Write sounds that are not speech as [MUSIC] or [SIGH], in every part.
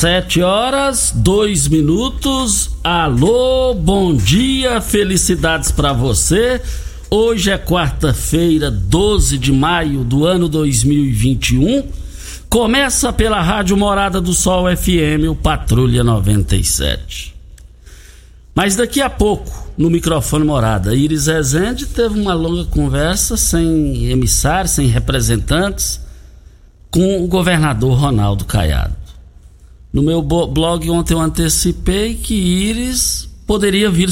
Sete horas, dois minutos. Alô, bom dia, felicidades para você. Hoje é quarta-feira, 12 de maio do ano 2021. Começa pela Rádio Morada do Sol FM, o Patrulha 97. Mas daqui a pouco, no microfone Morada, Iris Rezende teve uma longa conversa sem emissários, sem representantes, com o governador Ronaldo Caiado. No meu blog ontem eu antecipei que Iris poderia, vir,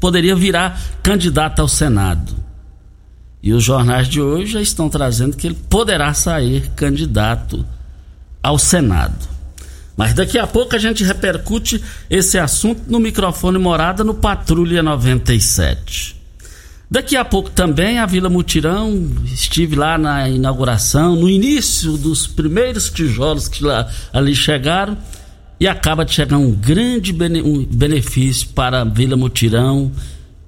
poderia virar candidata ao Senado. E os jornais de hoje já estão trazendo que ele poderá sair candidato ao Senado. Mas daqui a pouco a gente repercute esse assunto no microfone Morada no Patrulha 97. Daqui a pouco também a Vila Mutirão, estive lá na inauguração, no início dos primeiros tijolos que lá, ali chegaram, e acaba de chegar um grande bene, um benefício para a Vila Mutirão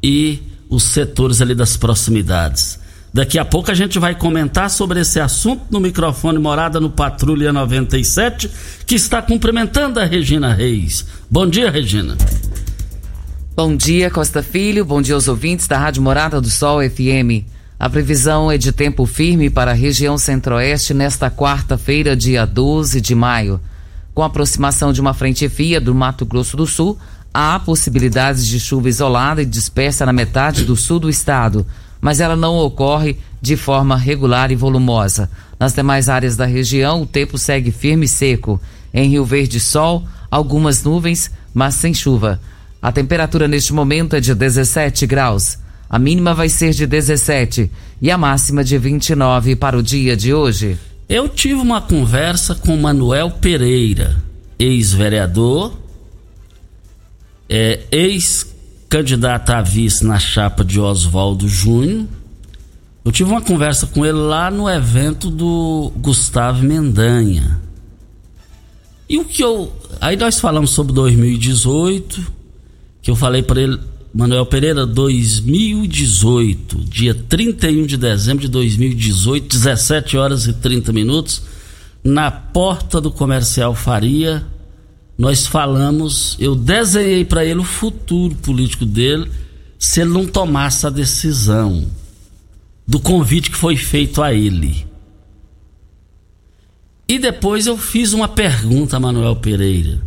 e os setores ali das proximidades. Daqui a pouco a gente vai comentar sobre esse assunto no microfone Morada no Patrulha 97, que está cumprimentando a Regina Reis. Bom dia, Regina. Bom dia, Costa Filho. Bom dia aos ouvintes da Rádio Morada do Sol FM. A previsão é de tempo firme para a região centro-oeste nesta quarta-feira, dia 12 de maio. Com a aproximação de uma frente fria do Mato Grosso do Sul, há possibilidades de chuva isolada e dispersa na metade do sul do estado, mas ela não ocorre de forma regular e volumosa. Nas demais áreas da região, o tempo segue firme e seco. Em Rio Verde, sol, algumas nuvens, mas sem chuva. A temperatura neste momento é de 17 graus. A mínima vai ser de 17 e a máxima de 29 para o dia de hoje. Eu tive uma conversa com Manuel Pereira, ex-vereador, é, ex-candidato a vice na chapa de Oswaldo Júnior. Eu tive uma conversa com ele lá no evento do Gustavo Mendanha. E o que eu. Aí nós falamos sobre 2018 que eu falei para ele, Manuel Pereira, 2018, dia 31 de dezembro de 2018, 17 horas e 30 minutos, na porta do comercial Faria, nós falamos, eu desenhei para ele o futuro político dele se ele não tomasse a decisão do convite que foi feito a ele. E depois eu fiz uma pergunta a Manuel Pereira.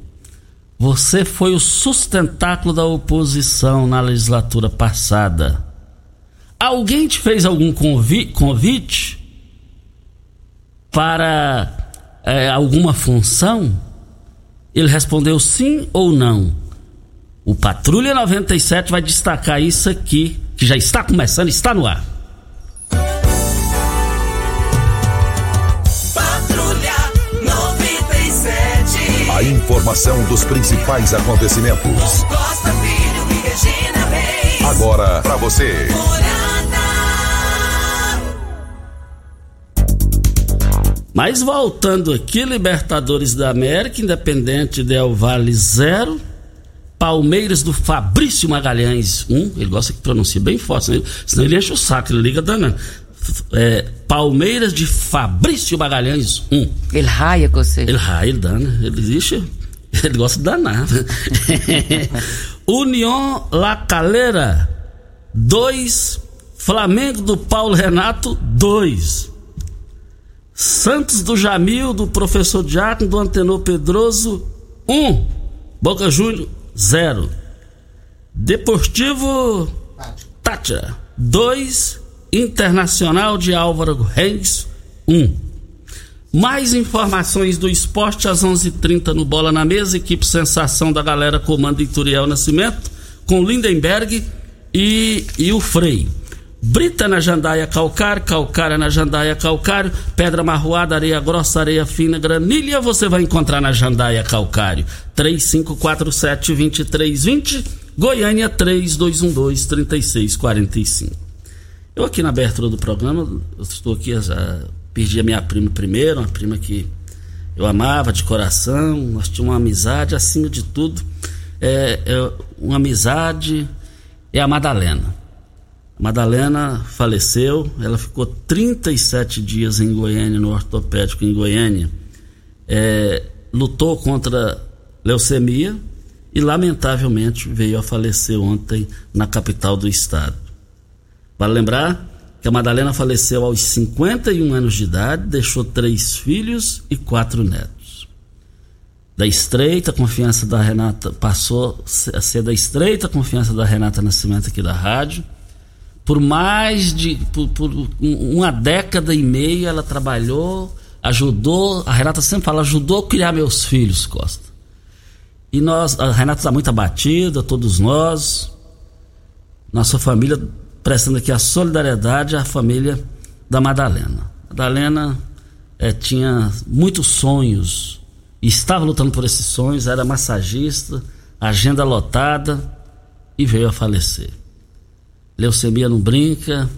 Você foi o sustentáculo da oposição na legislatura passada. Alguém te fez algum convi convite para é, alguma função? Ele respondeu sim ou não. O Patrulha 97 vai destacar isso aqui, que já está começando, está no ar. A informação dos principais acontecimentos. Costa Filho e Regina Reis. Agora para você. Mas voltando aqui, Libertadores da América, Independente Del Vale 0, Palmeiras do Fabrício Magalhães 1, um, ele gosta que pronuncia bem forte, senão ele, senão ele enche o saco, ele liga danando. É, Palmeiras de Fabrício Magalhães 1. Um. Ele raia com você. Ele raia, ele dana, ele existe, [LAUGHS] ele gosta de danar. [LAUGHS] União La Calera 2, Flamengo do Paulo Renato 2. Santos do Jamil, do professor Diácono, do Antenor Pedroso, 1. Um. Boca Júnior, 0. Deportivo Tátia, 2. Internacional de Álvaro Reis, 1. Um. Mais informações do esporte às 11:30 h 30 no Bola na Mesa. Equipe Sensação da galera comando Ituriel Nascimento, com Lindenberg e, e o Frei. Brita na jandaia calcário, calcária na jandaia calcário, pedra marroada, areia grossa, areia fina, granilha, você vai encontrar na jandaia calcário. 3547-2320, Goiânia 3212-3645. Eu aqui na abertura do programa, eu estou aqui, já perdi a minha prima primeiro, uma prima que eu amava de coração, nós tínhamos uma amizade acima de tudo. É, é uma amizade é a Madalena. Madalena faleceu, ela ficou 37 dias em Goiânia, no ortopédico em Goiânia. É, lutou contra leucemia e, lamentavelmente, veio a falecer ontem na capital do estado. Vale lembrar que a Madalena faleceu aos 51 anos de idade, deixou três filhos e quatro netos. Da estreita confiança da Renata, passou a ser da estreita confiança da Renata Nascimento aqui da rádio por mais de por, por, uma década e meia ela trabalhou, ajudou, a Renata sempre fala, ajudou a criar meus filhos, Costa. E nós, a Renata está muito abatida, todos nós, nossa família, prestando aqui a solidariedade à família da Madalena. Madalena é, tinha muitos sonhos, estava lutando por esses sonhos, era massagista, agenda lotada e veio a falecer leucemia não brinca.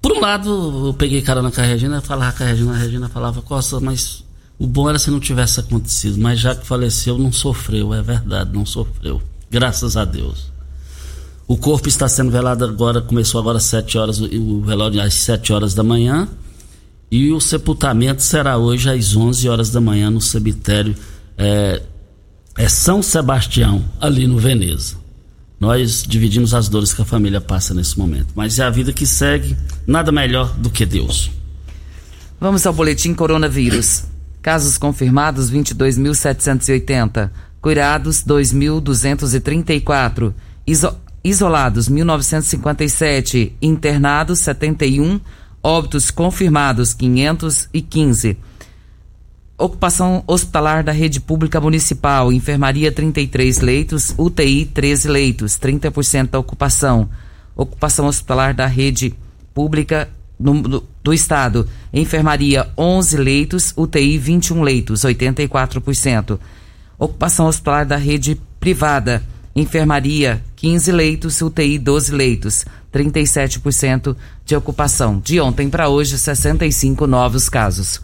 Por um lado, eu peguei carona com a Regina, falava com a Regina, a Regina falava, Costa, mas o bom era se não tivesse acontecido. Mas já que faleceu, não sofreu, é verdade, não sofreu. Graças a Deus. O corpo está sendo velado agora, começou agora às 7 horas, o velório às 7 horas da manhã. E o sepultamento será hoje às 11 horas da manhã no cemitério é, é São Sebastião, ali no Veneza. Nós dividimos as dores que a família passa nesse momento. Mas é a vida que segue, nada melhor do que Deus. Vamos ao boletim coronavírus. Casos confirmados 22.780, curados 2.234, Iso isolados 1.957, internados 71, óbitos confirmados 515. Ocupação hospitalar da rede pública municipal, enfermaria 33 leitos, UTI 13 leitos, 30% da ocupação. Ocupação hospitalar da rede pública do, do estado, enfermaria 11 leitos, UTI 21 leitos, 84%. Ocupação hospitalar da rede privada, enfermaria 15 leitos, UTI 12 leitos, 37% de ocupação. De ontem para hoje, 65 novos casos.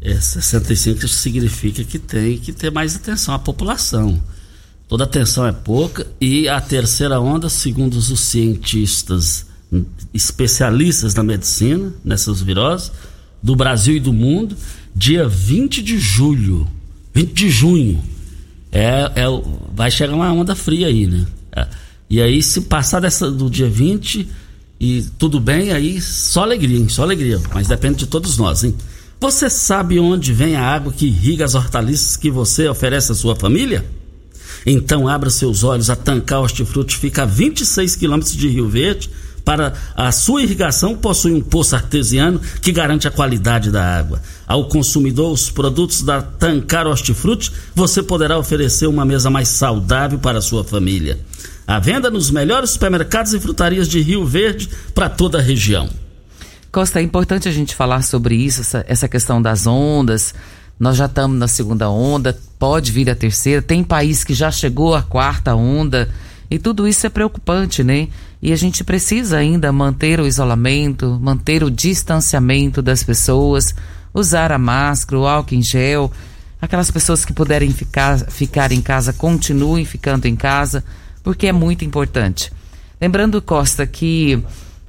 É, 65 significa que tem que ter mais atenção à população. Toda atenção é pouca e a terceira onda, segundo os cientistas especialistas da medicina nessas viroses do Brasil e do mundo, dia 20 de julho, 20 de junho, é, é vai chegar uma onda fria aí, né? É, e aí se passar dessa do dia 20 e tudo bem, aí só alegria, hein? só alegria, mas depende de todos nós, hein? Você sabe onde vem a água que irriga as hortaliças que você oferece à sua família? Então abra seus olhos, a Tancar Hortifruti fica a 26 quilômetros de Rio Verde, para a sua irrigação possui um poço artesiano que garante a qualidade da água. Ao consumidor os produtos da Tancar Hortifruti, você poderá oferecer uma mesa mais saudável para a sua família. A venda nos melhores supermercados e frutarias de Rio Verde para toda a região. Costa, é importante a gente falar sobre isso, essa, essa questão das ondas. Nós já estamos na segunda onda, pode vir a terceira. Tem país que já chegou à quarta onda. E tudo isso é preocupante, né? E a gente precisa ainda manter o isolamento, manter o distanciamento das pessoas, usar a máscara, o álcool em gel. Aquelas pessoas que puderem ficar, ficar em casa, continuem ficando em casa, porque é muito importante. Lembrando, Costa, que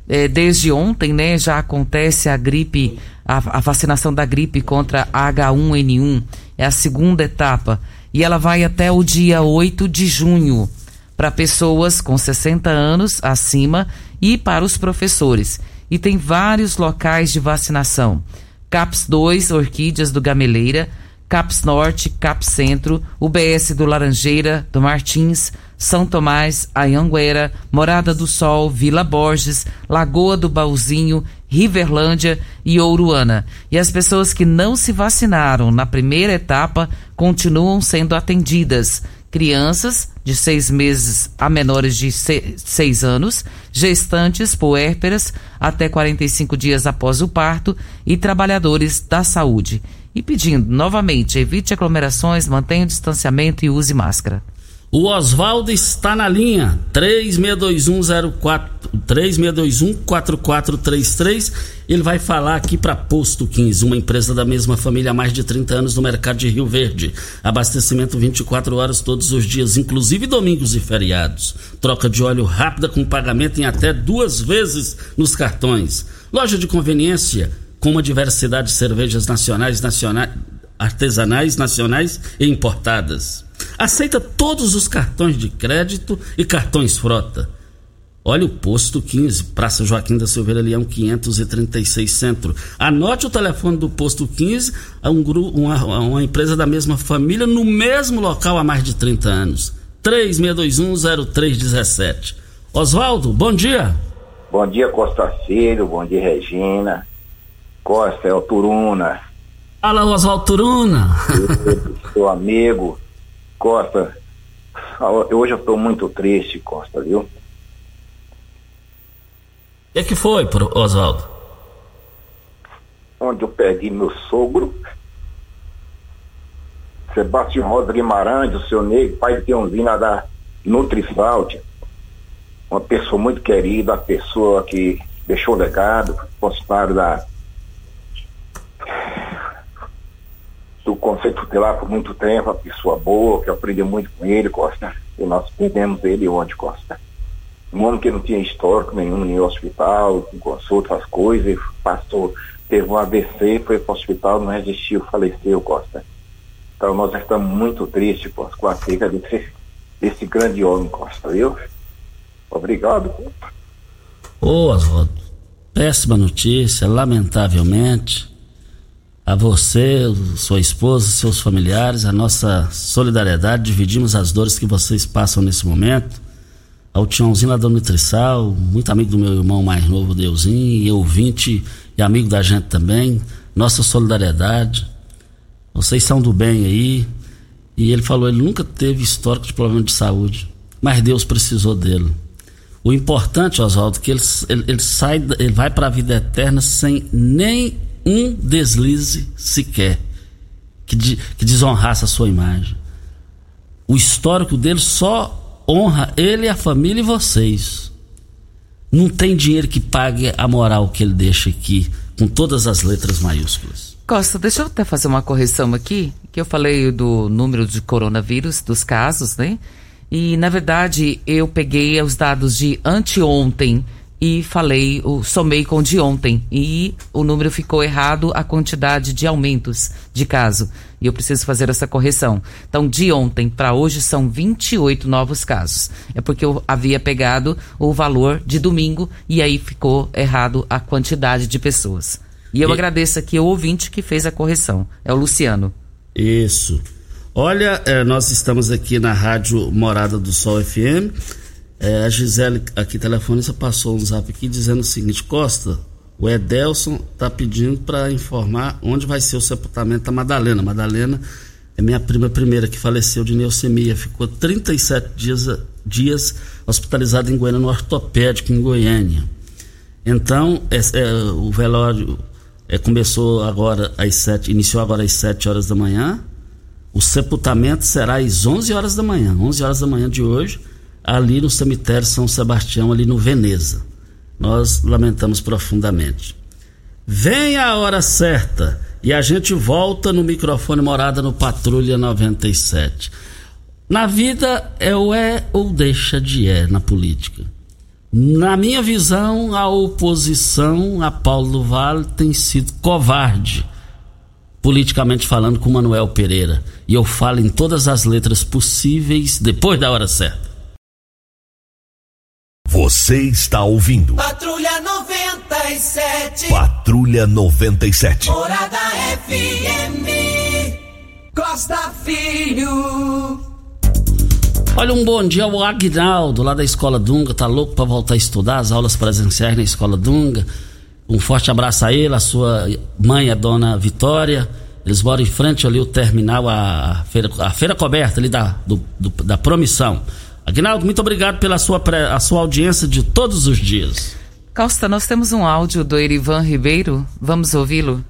é, desde ontem, né, já acontece a gripe, a, a vacinação da gripe contra H1N1. É a segunda etapa. E ela vai até o dia 8 de junho para pessoas com 60 anos acima e para os professores. E tem vários locais de vacinação. CAPS 2, Orquídeas do Gameleira, CAPS Norte, CAPS Centro, UBS do Laranjeira, do Martins, São Tomás, Ayanguera, Morada do Sol, Vila Borges, Lagoa do Bauzinho, Riverlândia e Ouruana. E as pessoas que não se vacinaram na primeira etapa continuam sendo atendidas crianças de seis meses a menores de seis anos, gestantes puérperas até 45 dias após o parto e trabalhadores da saúde. E pedindo novamente, evite aglomerações, mantenha o distanciamento e use máscara. O Oswaldo está na linha 3621-4433. Ele vai falar aqui para Posto 15, uma empresa da mesma família há mais de 30 anos no mercado de Rio Verde. Abastecimento 24 horas todos os dias, inclusive domingos e feriados. Troca de óleo rápida com pagamento em até duas vezes nos cartões. Loja de conveniência com uma diversidade de cervejas nacionais, nacionais artesanais, nacionais e importadas Aceita todos os cartões de crédito e cartões frota. Olha o posto 15, Praça Joaquim da Silveira Leão 536 Centro. Anote o telefone do posto 15, é um grupo, uma, uma empresa da mesma família no mesmo local há mais de 30 anos. 36210317. Oswaldo, bom dia. Bom dia, Costa Filho, bom dia, Regina. Costa, é o Turuna. Fala, Oswaldo Turuna. Seu amigo. Costa, hoje eu estou muito triste, Costa, viu? O que, que foi, Oswaldo? Onde eu perdi meu sogro, Sebastião Rosa Guimarães, o seu negro, pai de Teonzina da Nutrisalt, uma pessoa muito querida, a pessoa que deixou legado, funcionário da do Conselho Tutelar por muito tempo, uma pessoa boa, que eu aprendi muito com ele, Costa. E nós perdemos ele ontem, Costa. Um homem que não tinha histórico nenhum em hospital, com consulta, as coisas, passou, teve um AVC, foi para o hospital, não resistiu, faleceu, Costa. Então nós estamos muito tristes, Costa, com a perda desse, desse grande homem, Costa, viu? Obrigado. Ô, Oswaldo, péssima notícia, lamentavelmente a você, sua esposa, seus familiares, a nossa solidariedade. Dividimos as dores que vocês passam nesse momento. Ao Tiãozinho lá da Nutrisal, muito amigo do meu irmão mais novo, Deusinho, e ouvinte e amigo da gente também. Nossa solidariedade. Vocês são do bem aí. E ele falou, ele nunca teve histórico de problema de saúde, mas Deus precisou dele. O importante, Oswaldo, é que ele, ele, ele sai, ele vai para a vida eterna sem nem um deslize sequer que, de, que desonrasse a sua imagem. O histórico dele só honra ele, a família e vocês. Não tem dinheiro que pague a moral que ele deixa aqui, com todas as letras maiúsculas. Costa, deixa eu até fazer uma correção aqui, que eu falei do número de coronavírus, dos casos, né? E, na verdade, eu peguei os dados de anteontem, e falei, o, somei com o de ontem. E o número ficou errado, a quantidade de aumentos de caso. E eu preciso fazer essa correção. Então, de ontem para hoje são 28 novos casos. É porque eu havia pegado o valor de domingo e aí ficou errado a quantidade de pessoas. E eu e... agradeço aqui o ouvinte que fez a correção. É o Luciano. Isso. Olha, eh, nós estamos aqui na Rádio Morada do Sol FM É, a Gisele, aqui telefonista, passou um zap aqui dizendo o seguinte: Costa, o Edelson está pedindo para informar onde vai ser o sepultamento da Madalena. Madalena é minha prima primeira que faleceu de leucemia, ficou 37 dias, dias hospitalizada em Goiânia, no ortopédico em Goiânia. Então, é, é, o velório é, começou agora às sete, iniciou agora às 7 horas da manhã. O sepultamento será às 11 horas da manhã, 11 horas da manhã de hoje, ali no cemitério São Sebastião, ali no Veneza. Nós lamentamos profundamente. Vem a hora certa e a gente volta no microfone morada no Patrulha 97. Na vida é ou é ou deixa de é na política. Na minha visão, a oposição a Paulo Vale tem sido covarde, politicamente falando, com Manuel Pereira. E eu falo em todas as letras possíveis depois da hora certa. Você está ouvindo. Patrulha 97. Patrulha 97. Morada FM. Costa Filho. Olha, um bom dia ao Agnaldo, lá da Escola Dunga, tá louco para voltar a estudar as aulas presenciais na Escola Dunga. Um forte abraço a ele, a sua mãe, a dona Vitória. Eles moram em frente ali o terminal, a feira, a feira coberta ali da, do, do, da promissão. Agnaldo, muito obrigado pela sua, a sua audiência de todos os dias. Costa, nós temos um áudio do Erivan Ribeiro. Vamos ouvi-lo?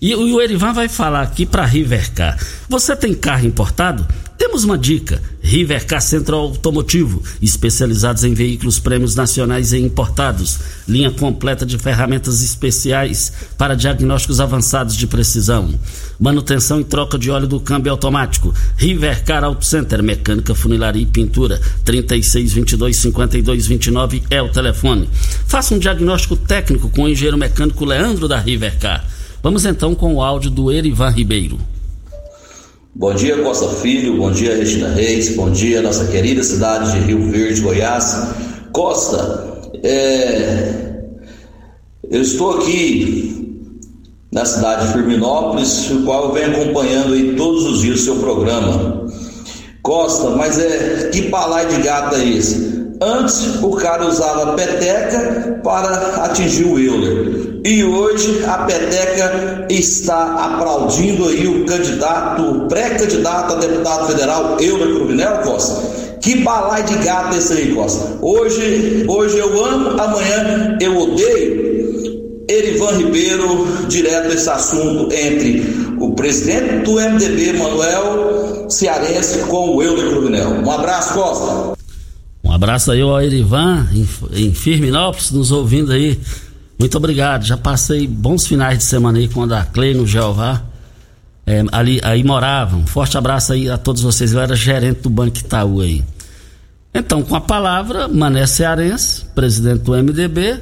E o Erivan vai falar aqui para Rivercar. Você tem carro importado? Temos uma dica: Rivercar Centro Automotivo, especializados em veículos prêmios nacionais e importados. Linha completa de ferramentas especiais para diagnósticos avançados de precisão. Manutenção e troca de óleo do câmbio automático. Rivercar Auto Center, mecânica, funilaria e pintura. 3622 5229 é o telefone. Faça um diagnóstico técnico com o engenheiro mecânico Leandro da Rivercar. Vamos então com o áudio do Erivan Ribeiro. Bom dia, Costa Filho. Bom dia, Regina Reis. Bom dia, nossa querida cidade de Rio Verde, Goiás. Costa, é... eu estou aqui na cidade de Firminópolis, o qual eu venho acompanhando aí todos os dias o seu programa. Costa, mas é que palai de gato é esse? Antes o cara usava peteca para atingir o Euler. E hoje a peteca está aplaudindo aí o candidato, pré-candidato a deputado federal, Euler Cruvinel Costa. Que balai de gato esse aí, Costa? Hoje, hoje eu amo, amanhã eu odeio. Erivan Ribeiro, direto esse assunto entre o presidente do MDB, Manuel Cearense, com o Euler Cruvinel. Um abraço, Costa. Um abraço aí ao Erivan, em Firminópolis, nos ouvindo aí. Muito obrigado. Já passei bons finais de semana aí quando a Clay no Jeová. É, ali, aí moravam. Forte abraço aí a todos vocês. Eu era gerente do Banco Itaú aí. Então, com a palavra, Mané Cearense, presidente do MDB,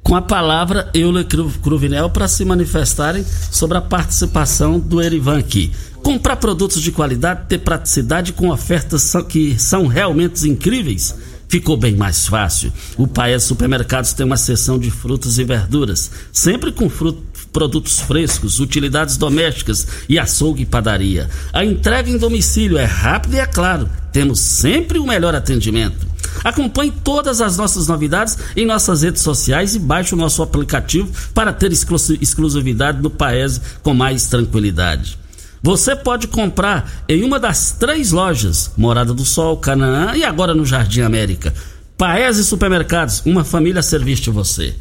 com a palavra Euler Cruvinel para se manifestarem sobre a participação do Erivan aqui. Comprar produtos de qualidade, ter praticidade com ofertas que são realmente incríveis ficou bem mais fácil. O Paes Supermercados tem uma seção de frutas e verduras, sempre com frutos produtos frescos, utilidades domésticas e açougue e padaria. A entrega em domicílio é rápida e é claro, temos sempre o melhor atendimento. Acompanhe todas as nossas novidades em nossas redes sociais e baixe o nosso aplicativo para ter exclusividade do Paes com mais tranquilidade. Você pode comprar em uma das três lojas, Morada do Sol, Canaã e agora no Jardim América. Paese Supermercados, uma família a serviço de você.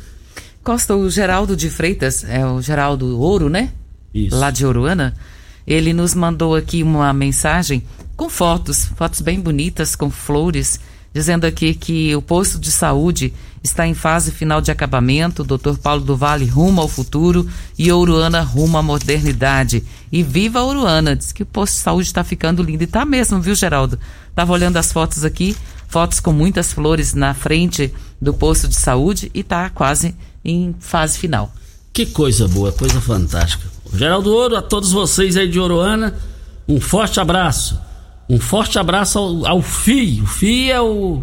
Costa, o Geraldo de Freitas, é o Geraldo Ouro, né? Isso. Lá de Oruana. Ele nos mandou aqui uma mensagem com fotos, fotos bem bonitas, com flores, dizendo aqui que o posto de saúde está em fase final de acabamento. Dr. Paulo do Vale rumo ao futuro e Oruana rumo à modernidade. E viva Oruana! Diz que o posto de saúde está ficando lindo. E tá mesmo, viu, Geraldo? Tava olhando as fotos aqui, fotos com muitas flores na frente do posto de saúde e tá quase em fase final. Que coisa boa, coisa fantástica. Geraldo Ouro, a todos vocês aí de Oruana, um forte abraço. Um forte abraço ao, ao Fi. O Fi é o,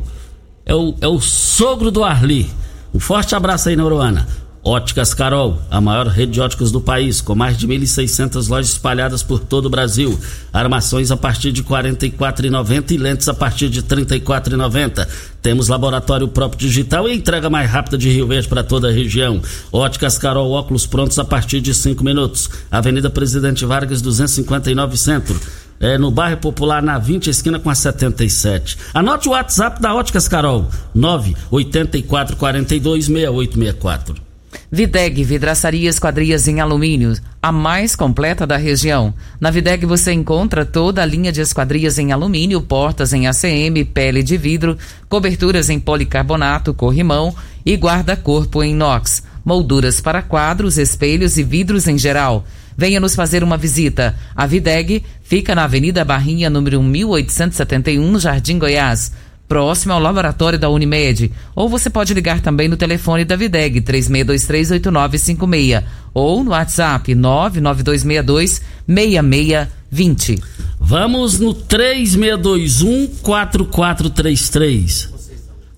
é o, é o sogro do Arli. Um forte abraço aí na Oruana. Óticas Carol, a maior rede de óticas do país, com mais de 1.600 lojas espalhadas por todo o Brasil. Armações a partir de R$ 44,90 e lentes a partir de R$ 34,90. Temos laboratório próprio digital e entrega mais rápida de Rio Verde para toda a região. Óticas Carol, óculos prontos a partir de 5 minutos. Avenida Presidente Vargas, 259 Centro. É, no bairro Popular, na 20, esquina com a 77. Anote o WhatsApp da Óticas Carol, 984 42 6864. Videg Vidraçaria Esquadrias em Alumínio, a mais completa da região. Na Videg você encontra toda a linha de esquadrias em alumínio, portas em ACM, pele de vidro, coberturas em policarbonato, corrimão e guarda-corpo em inox, molduras para quadros, espelhos e vidros em geral. Venha nos fazer uma visita. A Videg fica na Avenida Barrinha, número 1871, no Jardim Goiás próximo ao laboratório da Unimed. Ou você pode ligar também no telefone da Videg 36238956 ou no WhatsApp 992626620. Vamos no 3621 4433.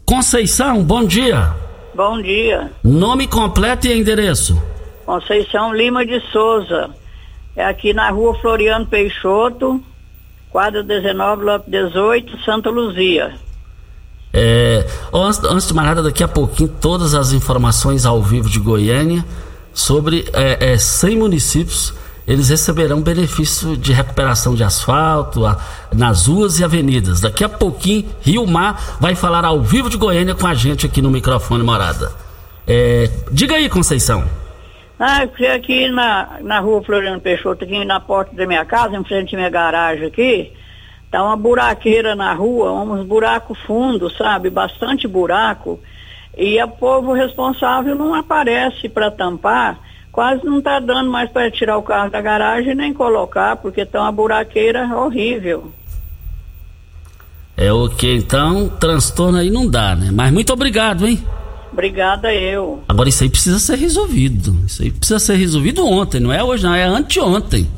Conceição, bom dia. Bom dia. Nome completo e endereço. Conceição Lima de Souza. É aqui na rua Floriano Peixoto, quadro 19, lote 18, Santa Luzia. É, antes, antes de mais nada, daqui a pouquinho, todas as informações ao vivo de Goiânia sobre é, é, 100 municípios. Eles receberão benefício de recuperação de asfalto a, nas ruas e avenidas. Daqui a pouquinho, Rio Mar vai falar ao vivo de Goiânia com a gente aqui no microfone Morada. É, diga aí, Conceição. Ah, aqui na, na rua Floriano Peixoto, aqui na porta da minha casa, em frente à minha garagem aqui, Tá uma buraqueira na rua, uns buracos fundos, sabe? Bastante buraco. E o povo responsável não aparece para tampar. Quase não está dando mais para tirar o carro da garagem nem colocar, porque tá uma buraqueira horrível. É o que então, transtorno aí não dá, né? Mas muito obrigado, hein? Obrigada eu. Agora isso aí precisa ser resolvido. Isso aí precisa ser resolvido ontem, não é hoje, não, é anteontem.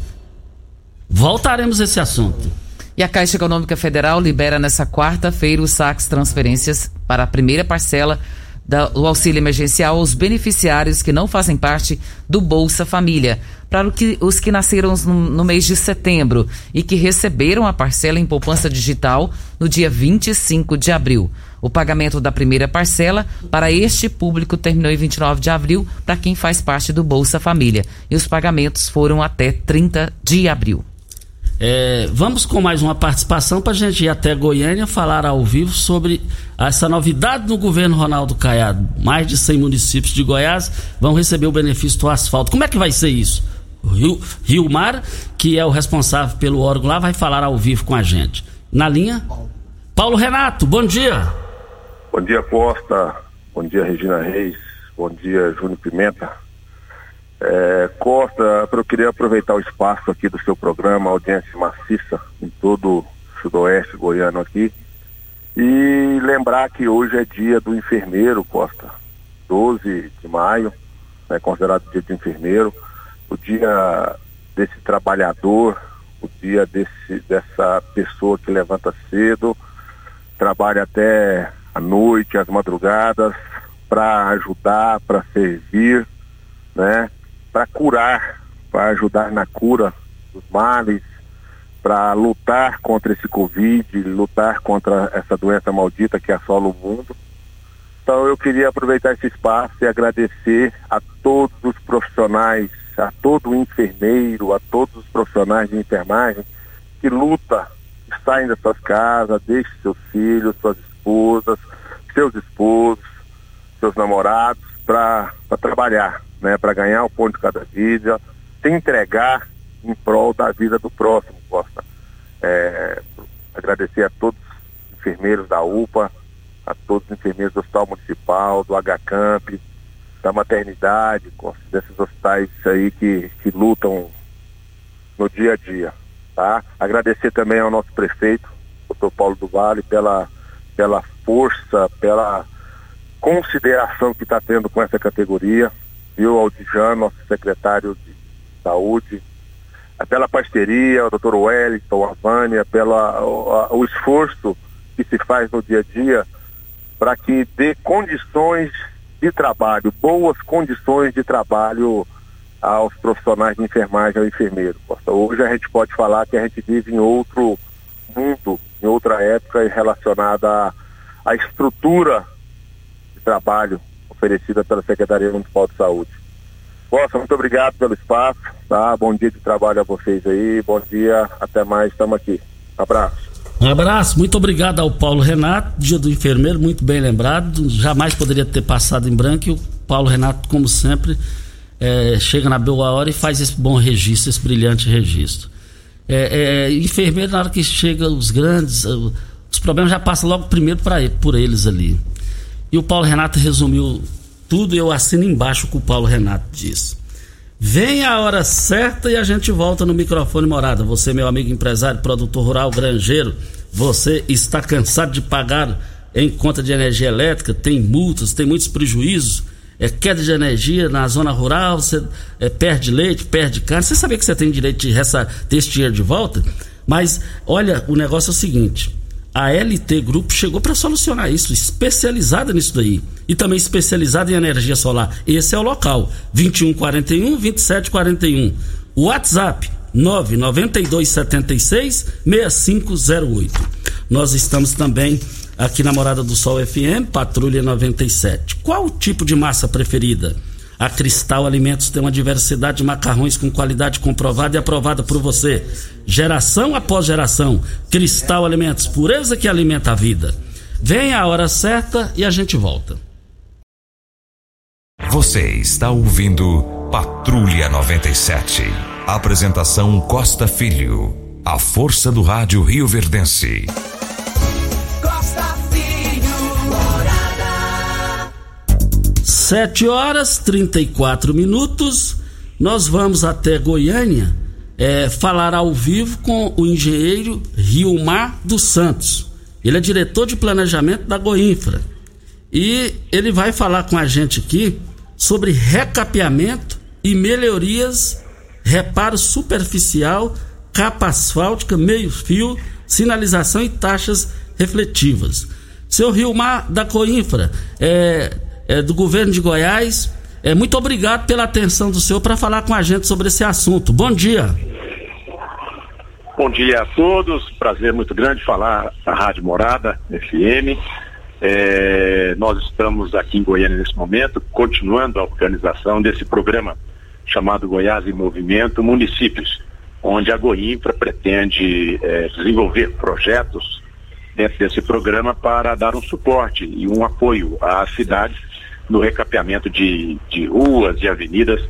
Voltaremos a esse assunto. E a Caixa Econômica Federal libera nessa quarta-feira os saques transferências para a primeira parcela do auxílio emergencial aos beneficiários que não fazem parte do Bolsa Família, para os que nasceram no, no, mês de setembro e que receberam a parcela em poupança digital no dia 25 de abril. O pagamento da primeira parcela para este público terminou em 29 de abril para quem faz parte do Bolsa Família e os pagamentos foram até 30 de abril. É, vamos com mais uma participação para a gente ir até Goiânia falar ao vivo sobre essa novidade no governo Ronaldo Caiado. Mais de 100 municípios de Goiás vão receber o benefício do asfalto. Como é que vai ser isso? O Rio, Rio Mar, que é o responsável pelo órgão lá, vai falar ao vivo com a gente. Na linha, Paulo Renato, bom dia. Bom dia, Costa. Bom dia, Regina Reis. Bom dia, Júnior Pimenta. É, Costa, eu queria aproveitar o espaço aqui do seu programa, audiência maciça em todo o sudoeste goiano aqui, e lembrar que hoje é dia do enfermeiro, Costa, 12 de maio, é considerado dia do enfermeiro, o dia desse trabalhador, o dia desse, dessa pessoa que levanta cedo, trabalha até a noite, as madrugadas, para ajudar, para servir, né? Para curar, para ajudar na cura dos males, para lutar contra esse Covid, lutar contra essa doença maldita que assola o mundo. Então eu queria aproveitar esse espaço e agradecer a todos os profissionais, a todo o enfermeiro, a todos os profissionais de enfermagem que luta, saem das suas casas, deixam seus filhos, suas esposas, seus esposos, seus namorados para trabalhar né, para ganhar o ponto de cada vida, se entregar em prol da vida do próximo, Costa. É, agradecer a todos os enfermeiros da UPA, a todos os enfermeiros do Hospital Municipal, do HCamp, da maternidade, desses hospitais aí que, que lutam no dia a dia. Tá? Agradecer também ao nosso prefeito, doutor Paulo do Vale, pela, pela força, pela consideração que está tendo com essa categoria viu, Aldijan, nosso secretário de saúde, pela parceria, o doutor Wellington, a Vânia, pela, o, esforço que se faz no dia a dia para que dê condições de trabalho, boas condições de trabalho aos profissionais de enfermagem ao enfermeiro. Hoje a gente pode falar que a gente vive em outro mundo, em outra época relacionada à, estrutura trabalho oferecida pela Secretaria Municipal de Saúde. Costa, muito obrigado pelo espaço, tá? Bom dia de trabalho a vocês aí, bom dia, até mais, estamos aqui. Abraço. Um abraço, muito obrigado ao Paulo Renato, dia do enfermeiro, muito bem lembrado. Jamais poderia ter passado em branco e o Paulo Renato, como sempre, é, chega na boa hora e faz esse bom registro, esse brilhante registro. É, é, enfermeiro, na hora que chega os grandes, os problemas já passam logo primeiro pra, por eles ali. E o Paulo Renato resumiu tudo eu assino embaixo o que o Paulo Renato disse. Vem a hora certa e a gente volta no microfone morada. Você, meu amigo empresário, produtor rural, granjeiro, você está cansado de pagar em conta de energia elétrica, tem multas, tem muitos prejuízos, é queda de energia na zona rural, você é, perde leite, perde carne. Você sabia que você tem direito de ter esse dinheiro de volta? Mas, olha, o negócio é o seguinte: a LT Grupo chegou para solucionar isso, especializada nisso daí. E também especializada em energia solar. Esse é o local: 2141 2741. WhatsApp 99276 6508. Nós estamos também aqui na Morada do Sol FM, Patrulha 97. Qual o tipo de massa preferida? A Cristal Alimentos tem uma diversidade de macarrões com qualidade comprovada e aprovada por você. Geração após geração. Cristal Alimentos, pureza que alimenta a vida. Vem a hora certa e a gente volta. Você está ouvindo Patrulha 97. Apresentação Costa Filho. A força do rádio Rio Verdense. Sete horas 34 minutos. Nós vamos até Goiânia é, falar ao vivo com o engenheiro Riomar dos Santos. Ele é diretor de planejamento da Goinfra. E ele vai falar com a gente aqui sobre recapeamento e melhorias, reparo superficial, capa asfáltica, meio-fio, sinalização e taxas refletivas. Seu Riomar da Coinfra, é, é, do governo de Goiás. É, muito obrigado pela atenção do senhor para falar com a gente sobre esse assunto. Bom dia. Bom dia a todos. Prazer muito grande falar da Rádio Morada FM. É, nós estamos aqui em Goiânia nesse momento, continuando a organização desse programa chamado Goiás em Movimento Municípios, onde a Goinfra pretende é, desenvolver projetos dentro desse programa para dar um suporte e um apoio às cidades no recapeamento de, de ruas e avenidas,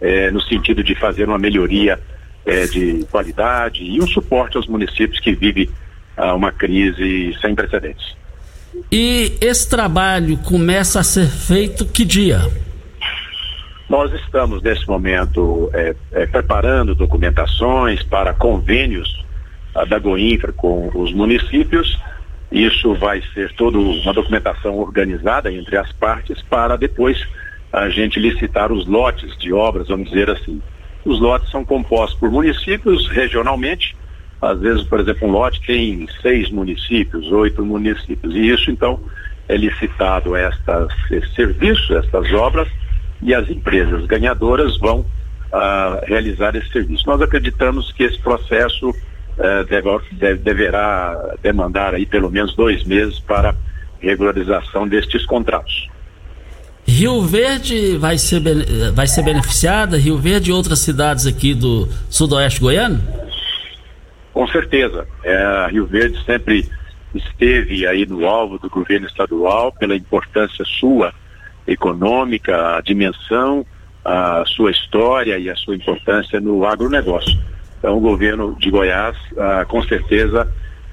é, no sentido de fazer uma melhoria é, de qualidade e um suporte aos municípios que vivem ah, uma crise sem precedentes. E esse trabalho começa a ser feito que dia? Nós estamos, nesse momento, é, é, preparando documentações para convênios ah, da Goinfra com os municípios isso vai ser toda uma documentação organizada entre as partes para depois a gente licitar os lotes de obras, vamos dizer assim. Os lotes são compostos por municípios regionalmente. Às vezes, por exemplo, um lote tem seis municípios, oito municípios. E isso, então, é licitado estas, esse serviço, estas obras, e as empresas ganhadoras vão uh, realizar esse serviço. Nós acreditamos que esse processo eh, deve, deve, deverá demandar aí pelo menos dois meses para regularização destes contratos. Rio Verde vai ser, vai ser beneficiada? Rio Verde e outras cidades aqui do sudoeste goiano? Com certeza. É, Rio Verde sempre esteve aí no alvo do governo estadual pela importância sua econômica, a dimensão, a sua história e a sua importância no agronegócio. Então, o governo de Goiás, ah, com certeza,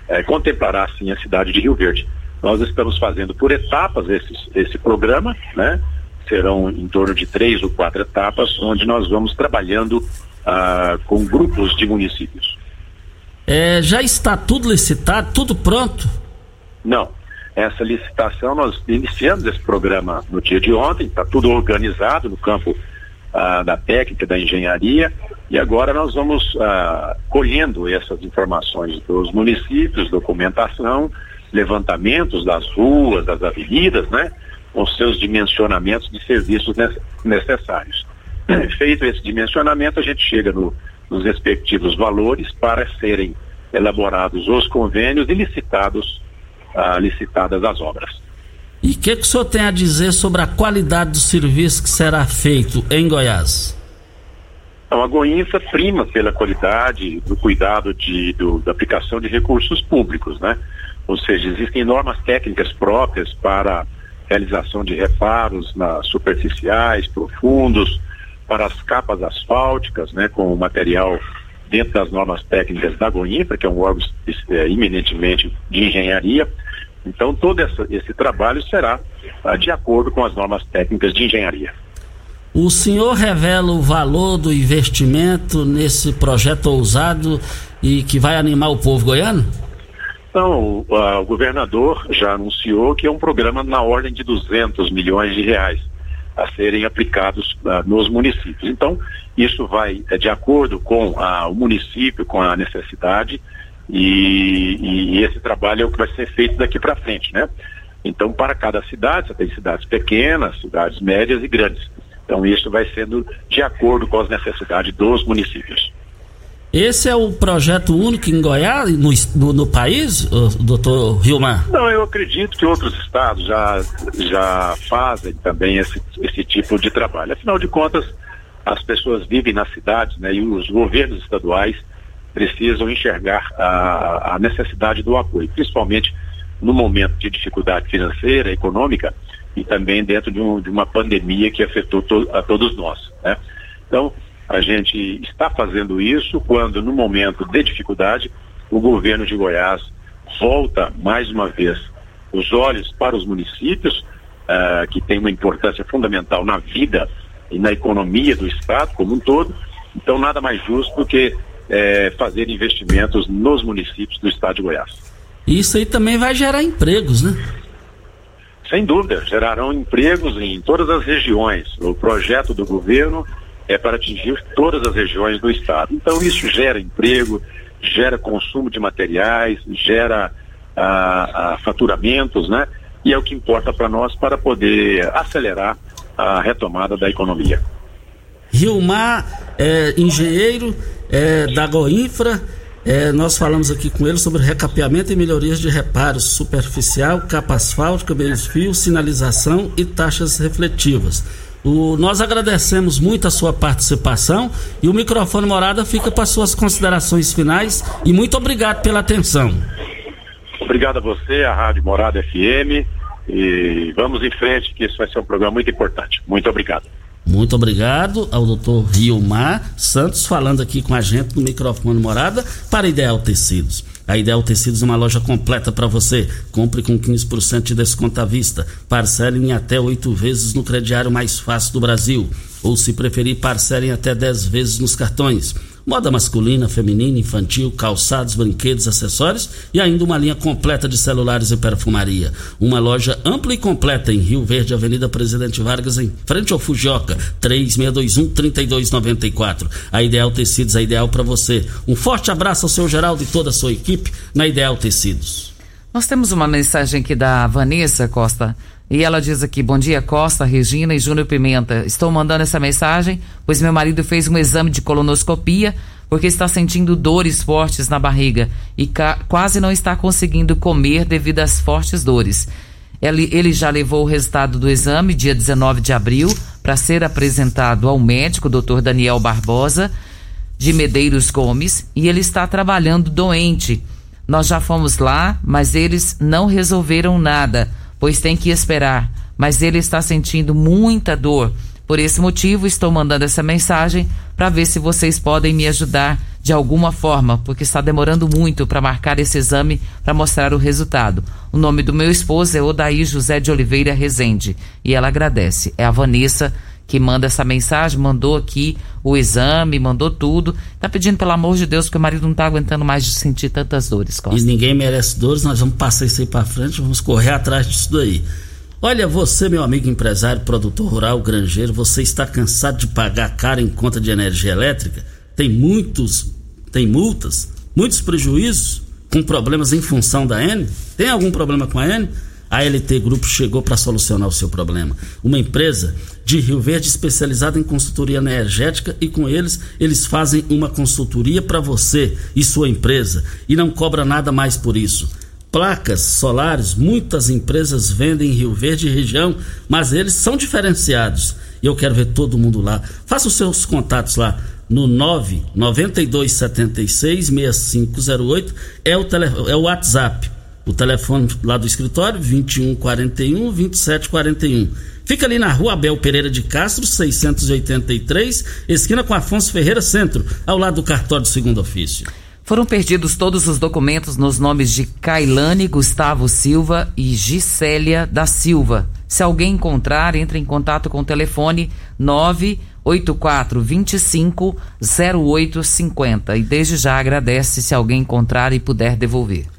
eh, contemplará sim a cidade de Rio Verde. Nós estamos fazendo por etapas esse, esse programa, né? Serão em torno de três ou quatro etapas, onde nós vamos trabalhando ah, com grupos de municípios. É, já está tudo licitado, tudo pronto? Não. Essa licitação, nós iniciamos esse programa no dia de ontem, está tudo organizado no campo ah, da técnica, da engenharia, e agora nós vamos ah, colhendo essas informações dos municípios, documentação, levantamentos das ruas, das avenidas, né? com seus dimensionamentos de serviços necessários. [CLEARS THROAT] Feito esse dimensionamento, a gente chega no, nos respectivos valores para serem elaborados os convênios e licitados, ah, licitadas as obras. E o que, que o senhor tem a dizer sobre a qualidade do serviço que será feito em Goiás? Então, a Goinfa prima pela qualidade do cuidado de, do, da aplicação de recursos públicos, né? Ou seja, existem normas técnicas próprias para realização de reparos nas superficiais, profundos, para as capas asfálticas, né, com material dentro das normas técnicas da Goinfra, que é um órgão é, eminentemente de engenharia. Então, todo essa, esse trabalho será ah, de acordo com as normas técnicas de engenharia. O senhor revela o valor do investimento nesse projeto ousado e que vai animar o povo goiano? Então, o, governador já anunciou que é um programa na ordem de 200 milhões de reais a serem aplicados nos municípios. Então, isso vai é, de acordo com uh, o município, com a necessidade, e, e, esse trabalho é o que vai ser feito daqui para frente, né? Então, para cada cidade, você tem cidades pequenas, cidades médias e grandes. Então, isso vai sendo de acordo com as necessidades dos municípios. Esse é o projeto único em Goiás, no, no, no país, doutor Rilmar? Não, eu acredito que outros estados já, já fazem também esse, esse tipo de trabalho. Afinal de contas, as pessoas vivem nas cidades né, e os governos estaduais precisam enxergar a, a necessidade do apoio, principalmente no momento de dificuldade financeira, econômica e também dentro de, um, de uma pandemia que afetou to, a todos nós. Né? Então, a gente está fazendo isso quando, no momento de dificuldade, o governo de Goiás volta mais uma vez os olhos para os municípios, uh, que tem uma importância fundamental na vida e na economia do Estado como um todo. Então, nada mais justo do que eh, fazer investimentos nos municípios do Estado de Goiás. Isso aí também vai gerar empregos, né? Sem dúvida, gerarão empregos em todas as regiões. O projeto do governo é para atingir todas as regiões do estado. Então isso gera emprego, gera consumo de materiais, gera ah, ah, faturamentos, né? E é o que importa para nós para poder acelerar a retomada da economia. Rilmar, é, engenheiro é, da Goinfra, é, nós falamos aqui com ele sobre recapeamento e melhorias de reparos superficial, capa asfáltica, meios fios, sinalização e taxas refletivas. O, nós agradecemos muito a sua participação e o microfone Morada fica para suas considerações finais e muito obrigado pela atenção. Obrigado a você, a Rádio Morada FM e vamos em frente que isso vai ser um programa muito importante. Muito obrigado. Muito obrigado ao doutor Riomar Santos falando aqui com a gente no microfone Morada para Ideal Tecidos. A Ideal Tecidos é uma loja completa para você. Compre com 15% de desconto à vista. Parcele em até oito vezes no crediário mais fácil do Brasil. Ou, se preferir, parcelem até 10 vezes nos cartões. Moda masculina, feminina, infantil, calçados, brinquedos, acessórios e ainda uma linha completa de celulares e perfumaria. Uma loja ampla e completa em Rio Verde, Avenida Presidente Vargas, em frente ao Fujioka, 3621-3294. A Ideal Tecidos é ideal para você. Um forte abraço ao seu Geraldo e toda a sua equipe na Ideal Tecidos. Nós temos uma mensagem aqui da Vanessa Costa. E ela diz aqui: Bom dia, Costa, Regina e Júnior Pimenta. Estou mandando essa mensagem, pois meu marido fez um exame de colonoscopia porque está sentindo dores fortes na barriga e quase não está conseguindo comer devido às fortes dores. Ele, ele já levou o resultado do exame, dia 19 de abril, para ser apresentado ao médico, Dr. Daniel Barbosa, de Medeiros Gomes, e ele está trabalhando doente. Nós já fomos lá, mas eles não resolveram nada pois tem que esperar, mas ele está sentindo muita dor. Por esse motivo, estou mandando essa mensagem para ver se vocês podem me ajudar de alguma forma, porque está demorando muito para marcar esse exame para mostrar o resultado. O nome do meu esposo é Odaí José de Oliveira Rezende e ela agradece. É a Vanessa que manda essa mensagem, mandou aqui o exame, mandou tudo. Tá pedindo pelo amor de Deus que o marido não tá aguentando mais de sentir tantas dores. Costa. E ninguém merece dores, nós vamos passar isso aí para frente, vamos correr atrás disso daí. Olha, você, meu amigo empresário, produtor rural, granjeiro, você está cansado de pagar caro em conta de energia elétrica? Tem muitos, tem multas, muitos prejuízos com problemas em função da N? Tem algum problema com a N? A LT Grupo chegou para solucionar o seu problema. Uma empresa de Rio Verde especializada em consultoria energética e com eles eles fazem uma consultoria para você e sua empresa e não cobra nada mais por isso. Placas solares, muitas empresas vendem em Rio Verde e região, mas eles são diferenciados. E eu quero ver todo mundo lá. Faça os seus contatos lá no 99276 6508 é o tele, é o WhatsApp. O telefone lá do escritório 2141 2741. Fica ali na Rua Abel Pereira de Castro, 683, esquina com Afonso Ferreira Centro, ao lado do cartório do segundo ofício. Foram perdidos todos os documentos nos nomes de Cailane Gustavo Silva e Gisélia da Silva. Se alguém encontrar, entre em contato com o telefone 984 25 0850 e desde já agradece se alguém encontrar e puder devolver.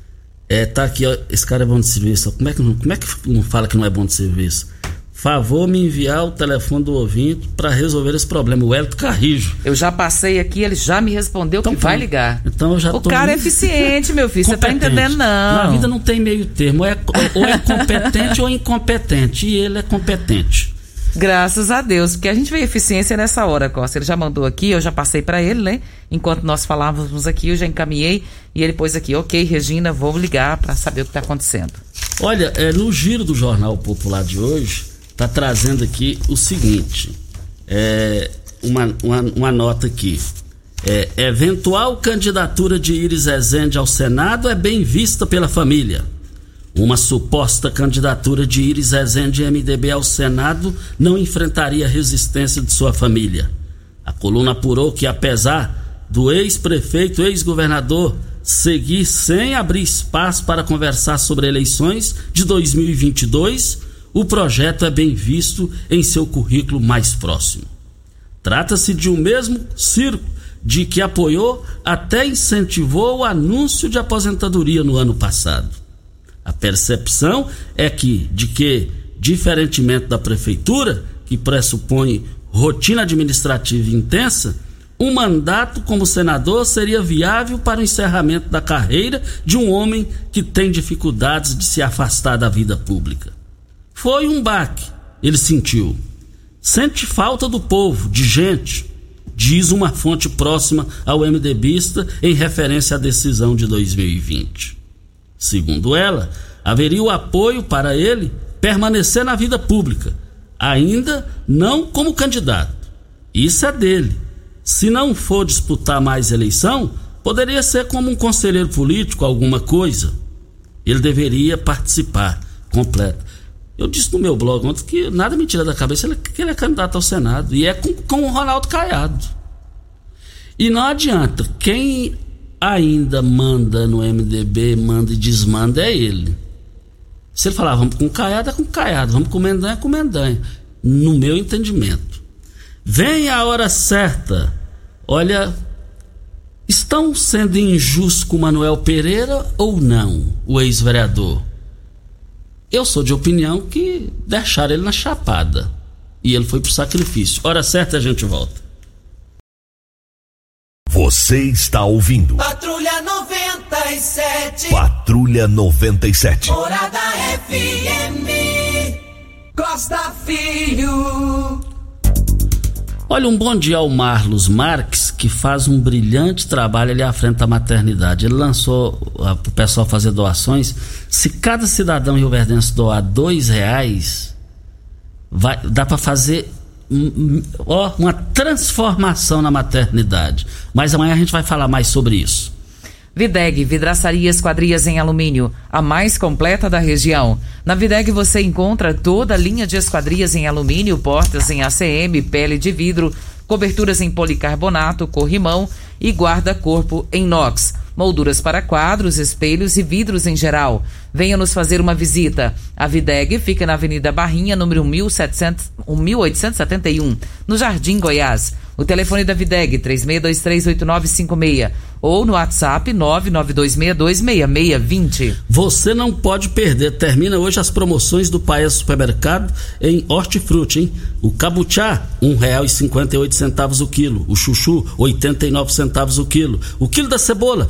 É, tá aqui, ó, esse cara é bom de serviço. Como é que, como é que não fala que não é bom de serviço? Favor me enviar o telefone do ouvinte para resolver esse problema. O Hélio Carrijo. Eu já passei aqui, ele já me respondeu então, que vai ligar. Então eu já O cara é eficiente, meu filho. Você tá entendendo, não. Na vida não tem meio termo. Ou é, ou é competente ou incompetente. E ele é competente. Graças a Deus, porque a gente vê eficiência nessa hora, Costa. Ele já mandou aqui, eu já passei para ele, né? Enquanto nós falávamos aqui, eu já encaminhei e ele pôs aqui, ok, Regina, vou ligar para saber o que está acontecendo. Olha, é, no giro do Jornal Popular de hoje, está trazendo aqui o seguinte: é, uma, uma, uma nota aqui. É, eventual candidatura de Iris Rezende ao Senado é bem vista pela família. Uma suposta candidatura de Iris Rezende MDB ao Senado não enfrentaria resistência de sua família. A coluna apurou que, apesar do ex-prefeito, ex-governador seguir sem abrir espaço para conversar sobre eleições de 2022, o projeto é bem visto em seu currículo mais próximo. Trata-se de um mesmo circo de que apoiou até incentivou o anúncio de aposentadoria no ano passado. A percepção é que de que, diferentemente da prefeitura, que pressupõe rotina administrativa intensa, um mandato como senador seria viável para o encerramento da carreira de um homem que tem dificuldades de se afastar da vida pública. Foi um baque, ele sentiu. Sente falta do povo, de gente, diz uma fonte próxima ao MDBista em referência à decisão de 2020. Segundo ela, haveria o apoio para ele permanecer na vida pública, ainda não como candidato. Isso é dele. Se não for disputar mais eleição, poderia ser como um conselheiro político, alguma coisa. Ele deveria participar completo. Eu disse no meu blog ontem que nada me tira da cabeça que ele é candidato ao Senado. E é com, com o Ronaldo Caiado. E não adianta. Quem ainda manda no MDB, manda e desmanda, é ele. Se ele falar, vamos com Caiado, é com Caiado, vamos com Mendanha, é com Mendanha. No meu entendimento. Vem a hora certa. Olha, estão sendo injustos com Manuel Pereira ou não, o ex-vereador? Eu sou de opinião que deixaram ele na chapada. E ele foi pro sacrifício. Hora certa a gente volta. Você está ouvindo. Patrulha 97. Patrulha 97. Morada FM. Costa Filho. Olha, um bom dia ao Marlos Marques, que faz um brilhante trabalho ali à frente da maternidade. Ele lançou para o pessoal fazer doações. Se cada cidadão rioverdense doar dois reais, vai, dá para fazer ó, uma transformação na maternidade. Mas amanhã a gente vai falar mais sobre isso. Videg, vidraçaria esquadrias em alumínio, a mais completa da região. Na Videg você encontra toda a linha de esquadrias em alumínio, portas em ACM, pele de vidro, coberturas em policarbonato, corrimão e guarda-corpo em inox molduras para quadros, espelhos e vidros em geral. Venha nos fazer uma visita. A Videg fica na Avenida Barrinha, número 1700, 1871, no Jardim Goiás. O telefone da Videg 36238956 ou no WhatsApp 992626620. Você não pode perder. Termina hoje as promoções do Paes Supermercado em Hortifruti, hein? O cabuchá, oito centavos o quilo. O chuchu, oitenta e nove centavos o quilo. O quilo da cebola,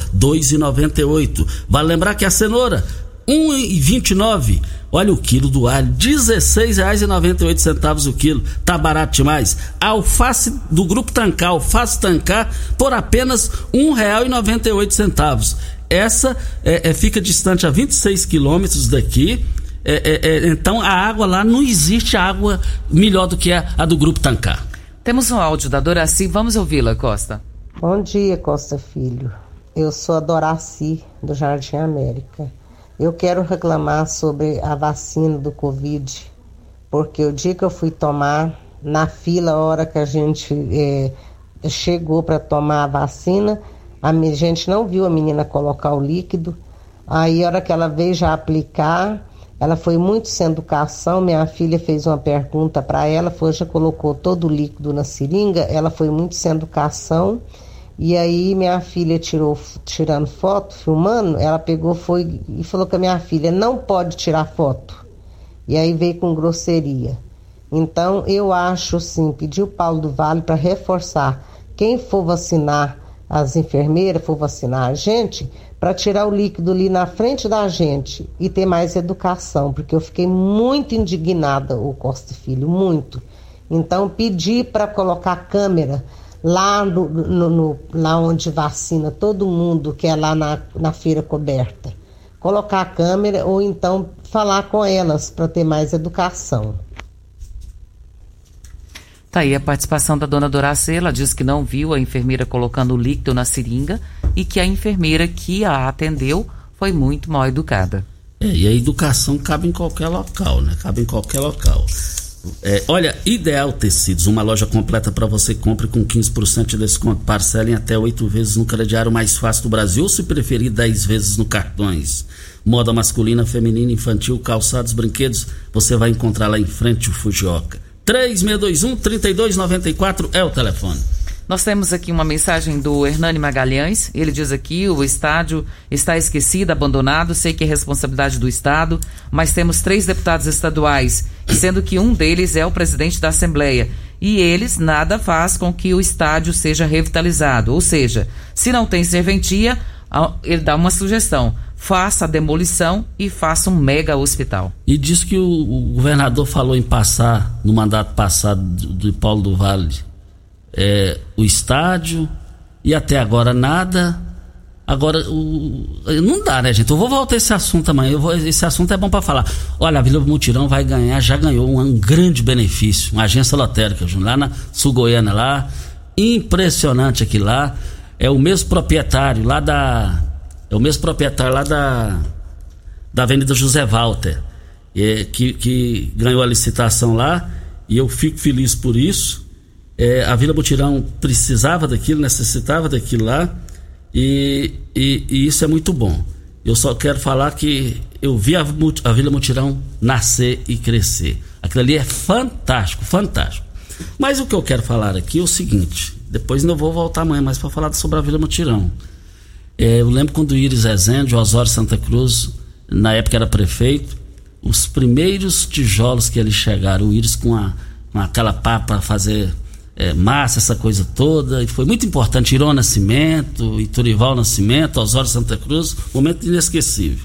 e oito. Vale lembrar que a cenoura 1,29. Olha o quilo do alho, R$ 16,98 o quilo. Tá barato demais. A alface do grupo Tancar, alface Tancar, por apenas R$ 1,98. Essa é, é, fica distante a 26 quilômetros daqui. É, é, é, então a água lá não existe água melhor do que a, a do grupo Tancar. Temos um áudio da Doraci, vamos ouvi-la, Costa. Bom dia, Costa Filho. Eu sou a Doraci, do Jardim América. Eu quero reclamar sobre a vacina do Covid, porque o dia que eu fui tomar, na fila, a hora que a gente é, chegou para tomar a vacina, a gente não viu a menina colocar o líquido. Aí, a hora que ela veio já aplicar, ela foi muito sem educação. Minha filha fez uma pergunta para ela, foi, já colocou todo o líquido na seringa. Ela foi muito sem educação e aí minha filha tirou, tirando foto, filmando, ela pegou foi e falou que a minha filha não pode tirar foto. E aí veio com grosseria. Então eu acho sim, pedir o Paulo do Vale para reforçar quem for vacinar as enfermeiras, for vacinar a gente, para tirar o líquido ali na frente da gente e ter mais educação, porque eu fiquei muito indignada, o Costa Filho, muito. Então pedi para colocar câmera lá, no, no, no, lá onde vacina todo mundo, que é lá na, na feira coberta. Colocar a câmera ou então falar com elas para ter mais educação. Tá aí a participação da dona Doracê, ela diz que não viu a enfermeira colocando o líquido na seringa e que a enfermeira que a atendeu foi muito mal educada. É, e a educação cabe em qualquer local, né? Cabe em qualquer local. É, olha, Ideal Tecidos, uma loja completa para você compre com 15% de desconto. Parcelem até oito vezes no crediário mais fácil do Brasil, ou se preferir, 10 vezes no cartões. Moda masculina, feminina, infantil, calçados, brinquedos, você vai encontrar lá em frente o Fujioka. 3621-3294 é o telefone. Nós temos aqui uma mensagem do Hernani Magalhães. Ele diz aqui: o estádio está esquecido, abandonado. Sei que é responsabilidade do Estado, mas temos três deputados estaduais, sendo que um deles é o presidente da Assembleia. E eles nada faz com que o estádio seja revitalizado. Ou seja, se não tem serventia, ele dá uma sugestão faça a demolição e faça um mega hospital. E diz que o, o governador falou em passar, no mandato passado do, Paulo do Vale, é, o estádio e até agora nada. Agora, o, não dá, né, gente? Eu vou voltar a esse assunto amanhã. Vou, esse assunto é bom para falar. Olha, a Vila Mutirão vai ganhar, já ganhou um, um grande benefício. Uma agência lotérica, lá na Sul Goiânia, lá. Impressionante aqui lá. É o mesmo proprietário lá da. É o mesmo proprietário lá da. Da Avenida José Walter. É, que, que ganhou a licitação lá. E eu fico feliz por isso. É, a Vila Mutirão precisava daquilo, necessitava daquilo lá, e, e, e, isso é muito bom. Eu só quero falar que eu vi a, a Vila Mutirão nascer e crescer. Aquilo ali é fantástico, fantástico. Mas o que eu quero falar aqui é o seguinte: depois não vou voltar amanhã mais para falar sobre a Vila Mutirão. É, eu lembro quando o Iris Rezende, o Osório Santa Cruz, na época era prefeito, os primeiros tijolos que eles chegaram, o Iris com, a, com aquela pá para fazer é, massa, essa coisa toda, e foi muito importante. Irô Nascimento, Iturival Nascimento, Osório Santa Cruz, momento inesquecível.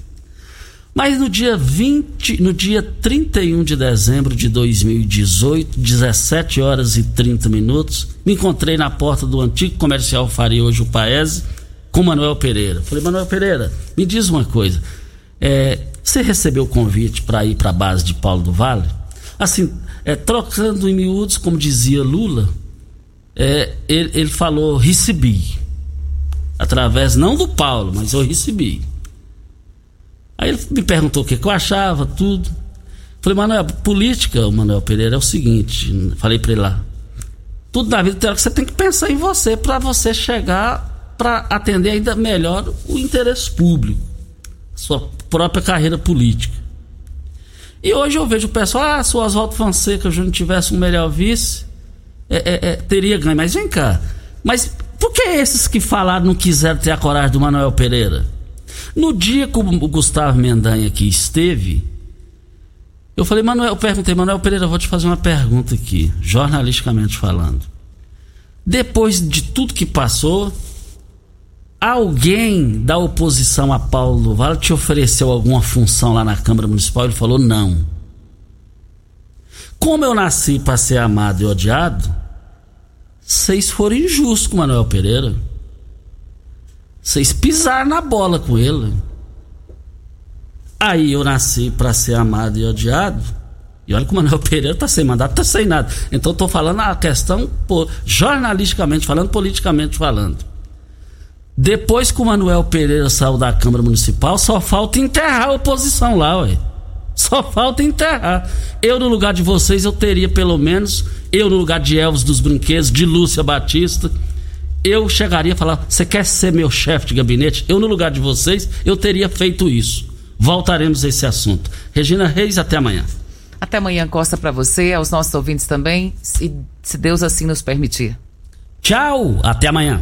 Mas no dia 20, no dia 31 de dezembro de 2018, 17 horas e 30 minutos, me encontrei na porta do antigo comercial Faria, hoje o Paese, com Manuel Pereira. Falei, Manuel Pereira, me diz uma coisa. É, você recebeu o convite para ir para a base de Paulo do Vale? Assim, é, trocando em miúdos, como dizia Lula, é, ele, ele falou recebi. Através não do Paulo, mas eu recebi. Aí ele me perguntou o que, que eu achava, tudo. Falei, Manuel, política, Manuel Pereira, é o seguinte, falei para ele lá. Tudo na vida você tem que pensar em você para você chegar para atender ainda melhor o interesse público, sua própria carreira política. E hoje eu vejo o pessoal, ah, se o Oswaldo Fonseca Júnior tivesse um melhor vice, é, é, é, teria ganho. Mas vem cá. Mas por que esses que falaram não quiseram ter a coragem do Manuel Pereira? No dia que o Gustavo Mendanha aqui esteve, eu falei, Manuel, eu perguntei, Manuel Pereira, vou te fazer uma pergunta aqui, jornalisticamente falando. Depois de tudo que passou, Alguém da oposição a Paulo Vale te ofereceu alguma função lá na Câmara Municipal? Ele falou não. Como eu nasci para ser amado e odiado, vocês foram injustos com o Manuel Pereira. Vocês pisaram na bola com ele. Aí eu nasci para ser amado e odiado. E olha que o Manuel [LAUGHS] Pereira tá sem mandato, tá sem nada. Então tô falando a questão jornalisticamente falando, politicamente falando. Depois que o Manuel Pereira saiu da Câmara Municipal, só falta enterrar a oposição lá, ué. Só falta enterrar. Eu, no lugar de vocês, eu teria pelo menos, eu no lugar de Elvis dos Brinquedos, de Lúcia Batista, eu chegaria a falar: você quer ser meu chefe de gabinete? Eu, no lugar de vocês, eu teria feito isso. Voltaremos a esse assunto. Regina Reis, até amanhã. Até amanhã, Costa, para você, aos nossos ouvintes também, se, se Deus assim nos permitir. Tchau, até amanhã.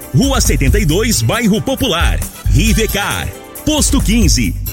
Rua 72, Bairro Popular. Rivecar. Posto 15.